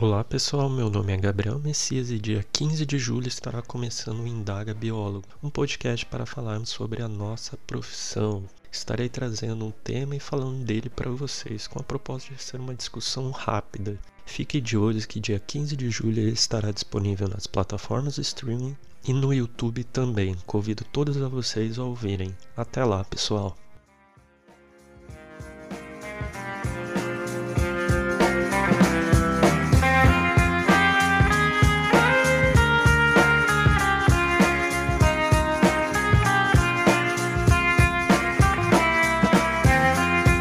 Olá pessoal, meu nome é Gabriel Messias e dia 15 de julho estará começando o Indaga Biólogo, um podcast para falarmos sobre a nossa profissão. Estarei trazendo um tema e falando dele para vocês, com a proposta de ser uma discussão rápida. Fique de olho que dia 15 de julho ele estará disponível nas plataformas de streaming e no YouTube também. Convido todos a vocês a ouvirem. Até lá, pessoal!